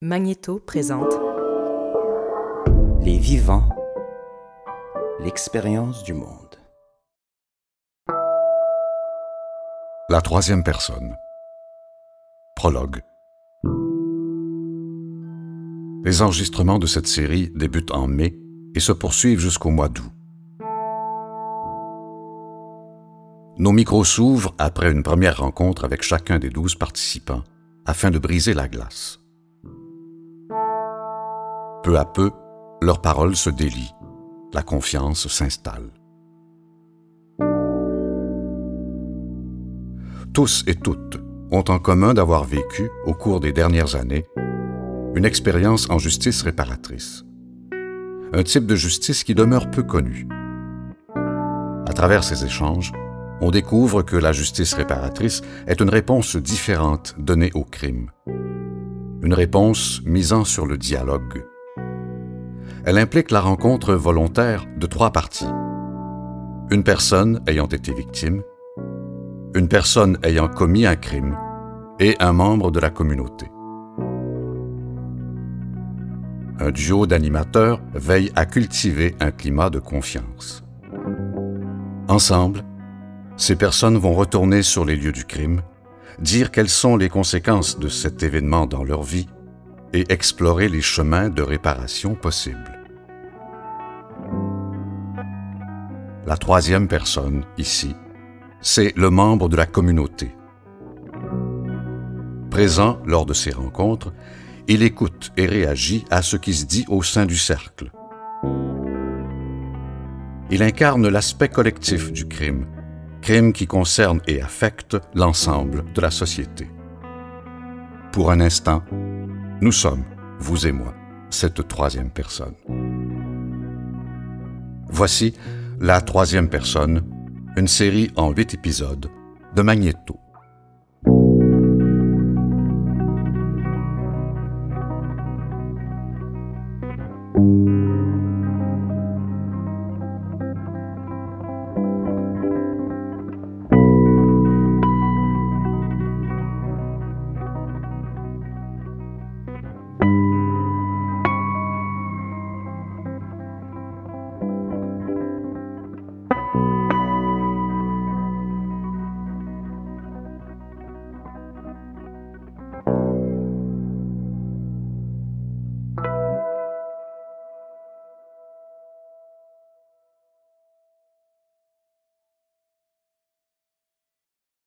Magnéto présente Les vivants, l'expérience du monde. La troisième personne. Prologue. Les enregistrements de cette série débutent en mai et se poursuivent jusqu'au mois d'août. Nos micros s'ouvrent après une première rencontre avec chacun des douze participants afin de briser la glace. Peu à peu, leurs paroles se délient, la confiance s'installe. Tous et toutes ont en commun d'avoir vécu, au cours des dernières années, une expérience en justice réparatrice. Un type de justice qui demeure peu connu. À travers ces échanges, on découvre que la justice réparatrice est une réponse différente donnée au crime. Une réponse misant sur le dialogue. Elle implique la rencontre volontaire de trois parties. Une personne ayant été victime, une personne ayant commis un crime et un membre de la communauté. Un duo d'animateurs veille à cultiver un climat de confiance. Ensemble, ces personnes vont retourner sur les lieux du crime, dire quelles sont les conséquences de cet événement dans leur vie et explorer les chemins de réparation possibles. La troisième personne, ici, c'est le membre de la communauté. Présent lors de ces rencontres, il écoute et réagit à ce qui se dit au sein du cercle. Il incarne l'aspect collectif du crime, crime qui concerne et affecte l'ensemble de la société. Pour un instant, nous sommes, vous et moi, cette troisième personne. Voici La troisième personne, une série en huit épisodes de Magnéto.